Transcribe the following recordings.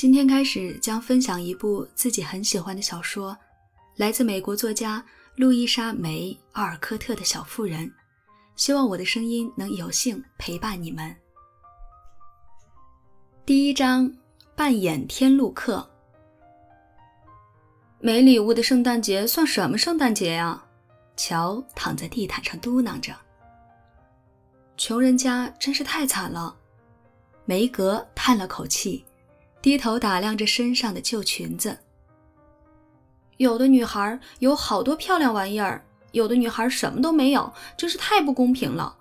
今天开始将分享一部自己很喜欢的小说，来自美国作家路易莎·梅·奥尔科特的《小妇人》。希望我的声音能有幸陪伴你们。第一章：扮演天路客。没礼物的圣诞节算什么圣诞节呀？乔躺在地毯上嘟囔着：“穷人家真是太惨了。”梅格叹了口气，低头打量着身上的旧裙子。有的女孩有好多漂亮玩意儿，有的女孩什么都没有，真是太不公平了。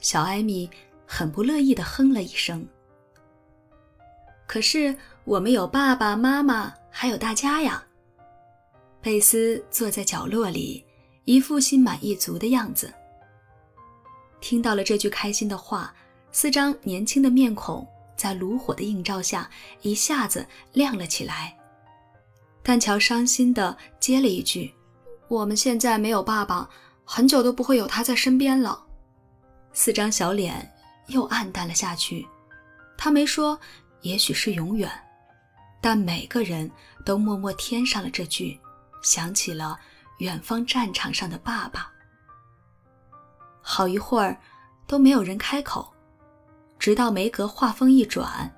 小艾米很不乐意地哼了一声。可是我们有爸爸妈妈，还有大家呀。贝斯坐在角落里。一副心满意足的样子。听到了这句开心的话，四张年轻的面孔在炉火的映照下一下子亮了起来。但乔伤心地接了一句：“我们现在没有爸爸，很久都不会有他在身边了。”四张小脸又暗淡了下去。他没说“也许是永远”，但每个人都默默添上了这句，想起了。远方战场上的爸爸，好一会儿都没有人开口，直到梅格话锋一转：“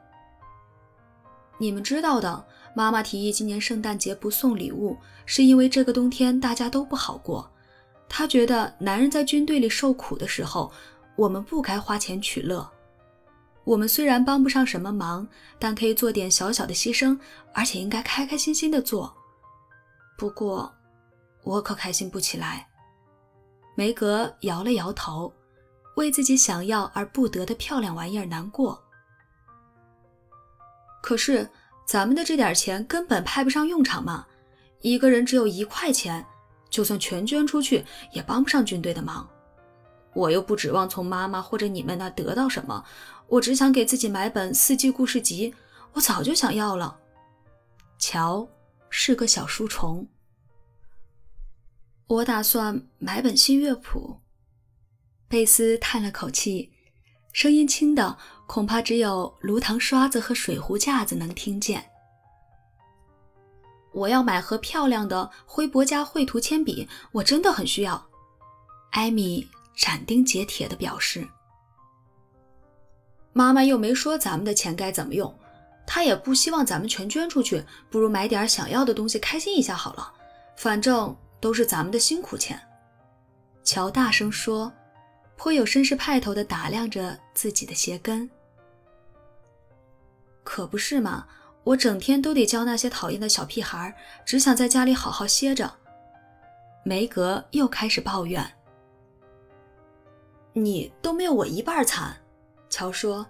你们知道的，妈妈提议今年圣诞节不送礼物，是因为这个冬天大家都不好过。她觉得男人在军队里受苦的时候，我们不该花钱取乐。我们虽然帮不上什么忙，但可以做点小小的牺牲，而且应该开开心心的做。不过。”我可开心不起来。梅格摇了摇头，为自己想要而不得的漂亮玩意儿难过。可是咱们的这点钱根本派不上用场嘛！一个人只有一块钱，就算全捐出去也帮不上军队的忙。我又不指望从妈妈或者你们那得到什么，我只想给自己买本四季故事集，我早就想要了。乔是个小书虫。我打算买本新乐谱。贝斯叹了口气，声音轻的恐怕只有炉膛刷子和水壶架子能听见。我要买盒漂亮的灰伯家绘图铅笔，我真的很需要。艾米斩钉截铁地表示：“妈妈又没说咱们的钱该怎么用，她也不希望咱们全捐出去，不如买点想要的东西开心一下好了。反正……”都是咱们的辛苦钱，乔大声说，颇有绅士派头的打量着自己的鞋跟。可不是嘛，我整天都得教那些讨厌的小屁孩，只想在家里好好歇着。梅格又开始抱怨：“你都没有我一半惨。”乔说：“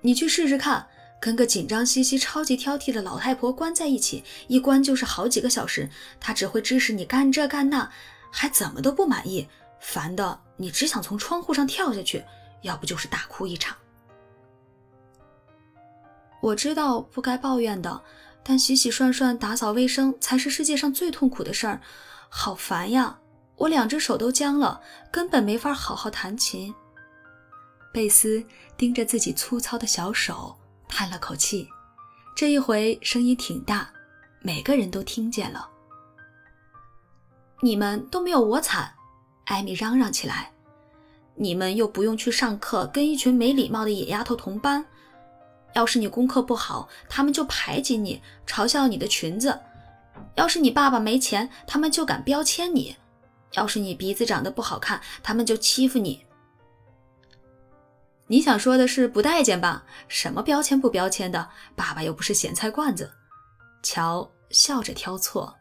你去试试看。”跟个紧张兮兮、超级挑剔的老太婆关在一起，一关就是好几个小时。她只会指使你干这干那，还怎么都不满意，烦的你只想从窗户上跳下去，要不就是大哭一场。我知道不该抱怨的，但洗洗涮涮、打扫卫生才是世界上最痛苦的事儿，好烦呀！我两只手都僵了，根本没法好好弹琴。贝斯盯着自己粗糙的小手。叹了口气，这一回声音挺大，每个人都听见了。你们都没有我惨，艾米嚷嚷起来。你们又不用去上课，跟一群没礼貌的野丫头同班。要是你功课不好，他们就排挤你，嘲笑你的裙子；要是你爸爸没钱，他们就敢标签你；要是你鼻子长得不好看，他们就欺负你。你想说的是不待见吧？什么标签不标签的？爸爸又不是咸菜罐子。乔笑着挑错。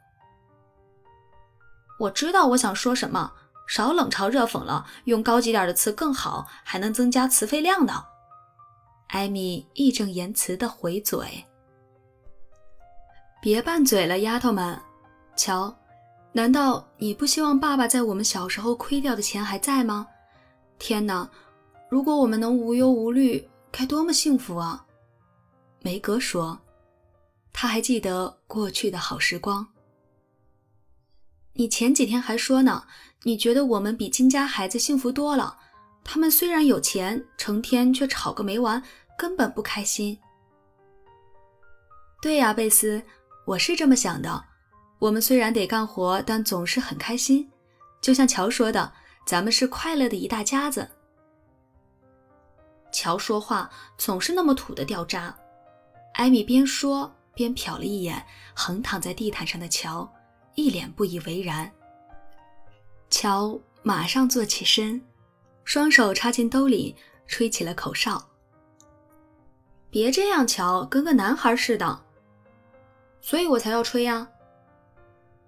我知道我想说什么，少冷嘲热讽了，用高级点的词更好，还能增加词汇量呢。艾米义正言辞地回嘴：“别拌嘴了，丫头们。瞧，难道你不希望爸爸在我们小时候亏掉的钱还在吗？天哪！”如果我们能无忧无虑，该多么幸福啊！梅格说：“他还记得过去的好时光。”你前几天还说呢，你觉得我们比金家孩子幸福多了。他们虽然有钱，成天却吵个没完，根本不开心。对呀，贝斯，我是这么想的。我们虽然得干活，但总是很开心。就像乔说的，咱们是快乐的一大家子。乔说话总是那么土的掉渣。艾米边说边瞟了一眼横躺在地毯上的乔，一脸不以为然。乔马上坐起身，双手插进兜里，吹起了口哨。别这样，乔，跟个男孩似的。所以我才要吹呀。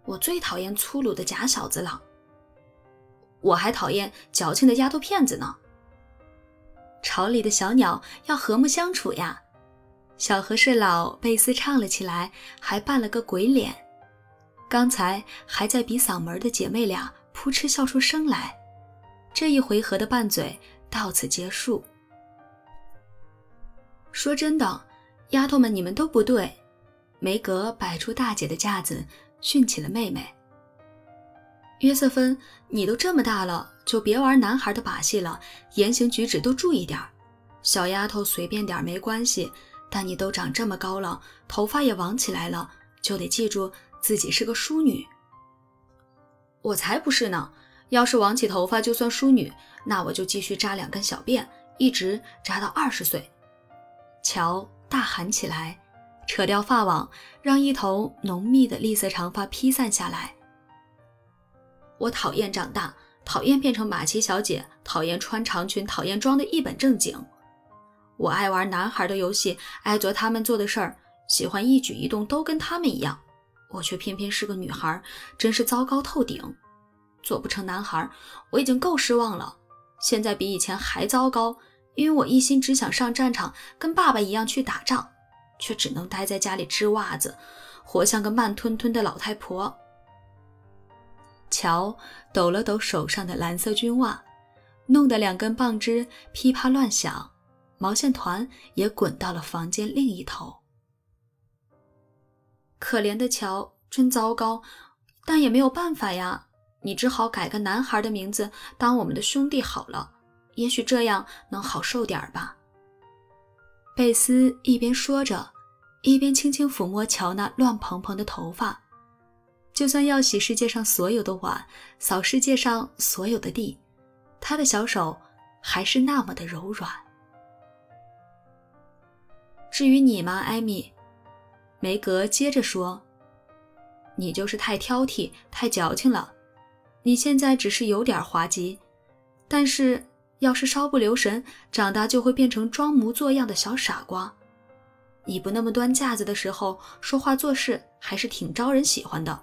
我最讨厌粗鲁的假小子了。我还讨厌矫情的丫头片子呢。巢里的小鸟要和睦相处呀。小和事佬贝斯唱了起来，还扮了个鬼脸。刚才还在比嗓门的姐妹俩扑哧笑出声来。这一回合的拌嘴到此结束。说真的，丫头们，你们都不对。梅格摆出大姐的架子，训起了妹妹。约瑟芬，你都这么大了，就别玩男孩的把戏了，言行举止都注意点小丫头随便点没关系，但你都长这么高了，头发也绑起来了，就得记住自己是个淑女。我才不是呢！要是挽起头发就算淑女，那我就继续扎两根小辫，一直扎到二十岁。乔大喊起来。扯掉发网，让一头浓密的栗色长发披散下来。我讨厌长大，讨厌变成马奇小姐，讨厌穿长裙，讨厌装的一本正经。我爱玩男孩的游戏，爱做他们做的事儿，喜欢一举一动都跟他们一样。我却偏偏是个女孩，真是糟糕透顶。做不成男孩，我已经够失望了。现在比以前还糟糕，因为我一心只想上战场，跟爸爸一样去打仗。却只能待在家里织袜子，活像个慢吞吞的老太婆。乔抖了抖手上的蓝色军袜，弄得两根棒枝噼啪乱响，毛线团也滚到了房间另一头。可怜的乔，真糟糕，但也没有办法呀。你只好改个男孩的名字当我们的兄弟好了，也许这样能好受点吧。贝斯一边说着，一边轻轻抚摸乔那乱蓬蓬的头发。就算要洗世界上所有的碗，扫世界上所有的地，他的小手还是那么的柔软。至于你吗，艾米？梅格接着说：“你就是太挑剔、太矫情了。你现在只是有点滑稽，但是……”要是稍不留神，长大就会变成装模作样的小傻瓜。你不那么端架子的时候，说话做事还是挺招人喜欢的。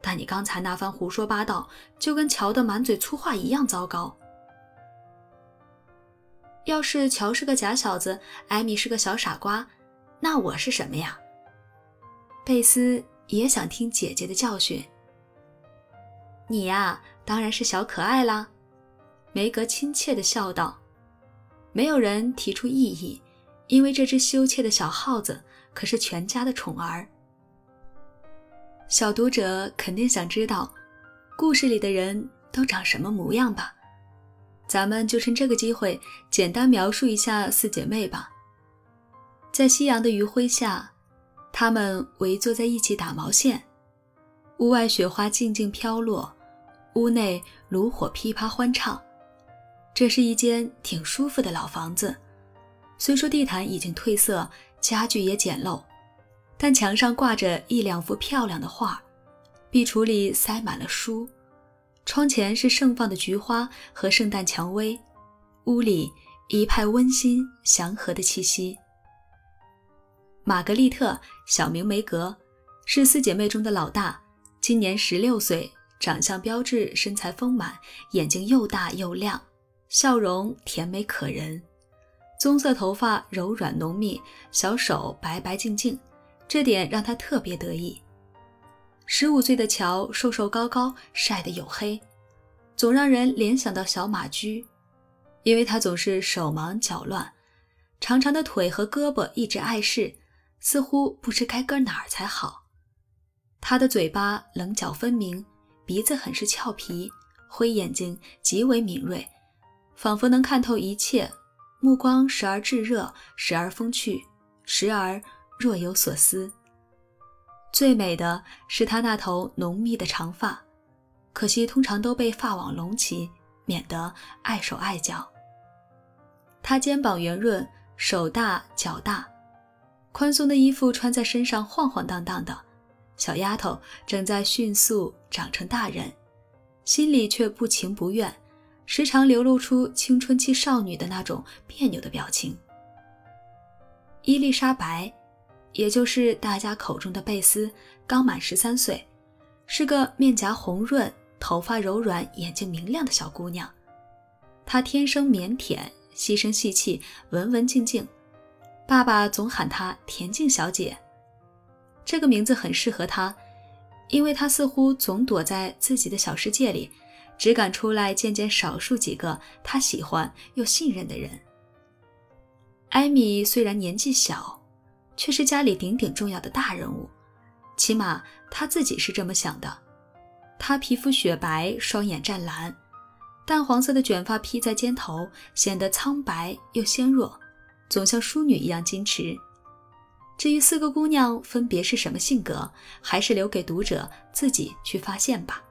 但你刚才那番胡说八道，就跟乔的满嘴粗话一样糟糕。要是乔是个假小子，艾米是个小傻瓜，那我是什么呀？贝斯也想听姐姐的教训。你呀，当然是小可爱啦。梅格亲切地笑道：“没有人提出异议，因为这只羞怯的小耗子可是全家的宠儿。”小读者肯定想知道，故事里的人都长什么模样吧？咱们就趁这个机会简单描述一下四姐妹吧。在夕阳的余晖下，他们围坐在一起打毛线，屋外雪花静静飘落，屋内炉火噼啪欢唱。这是一间挺舒服的老房子，虽说地毯已经褪色，家具也简陋，但墙上挂着一两幅漂亮的画，壁橱里塞满了书，窗前是盛放的菊花和圣诞蔷薇，屋里一派温馨祥和的气息。玛格丽特，小名梅格，是四姐妹中的老大，今年十六岁，长相标致，身材丰满，眼睛又大又亮。笑容甜美可人，棕色头发柔软浓密，小手白白净净，这点让她特别得意。十五岁的乔瘦瘦高高，晒得黝黑，总让人联想到小马驹，因为他总是手忙脚乱，长长的腿和胳膊一直碍事，似乎不知该搁哪儿才好。他的嘴巴棱角分明，鼻子很是俏皮，灰眼睛极为敏锐。仿佛能看透一切，目光时而炙热，时而风趣，时而若有所思。最美的是他那头浓密的长发，可惜通常都被发网隆起，免得碍手碍脚。他肩膀圆润，手大脚大，宽松的衣服穿在身上晃晃荡荡的。小丫头正在迅速长成大人，心里却不情不愿，时常流露出青春期少女的那种别扭的表情。伊丽莎白，也就是大家口中的贝斯，刚满十三岁，是个面颊红润、头发柔软、眼睛明亮的小姑娘。她天生腼腆、细声细气、文文静静，爸爸总喊她“田静小姐”。这个名字很适合她，因为她似乎总躲在自己的小世界里，只敢出来见见少数几个她喜欢又信任的人。艾米虽然年纪小，却是家里顶顶重要的大人物，起码她自己是这么想的。她皮肤雪白，双眼湛蓝，淡黄色的卷发披在肩头，显得苍白又纤弱，总像淑女一样矜持。至于四个姑娘分别是什么性格，还是留给读者自己去发现吧。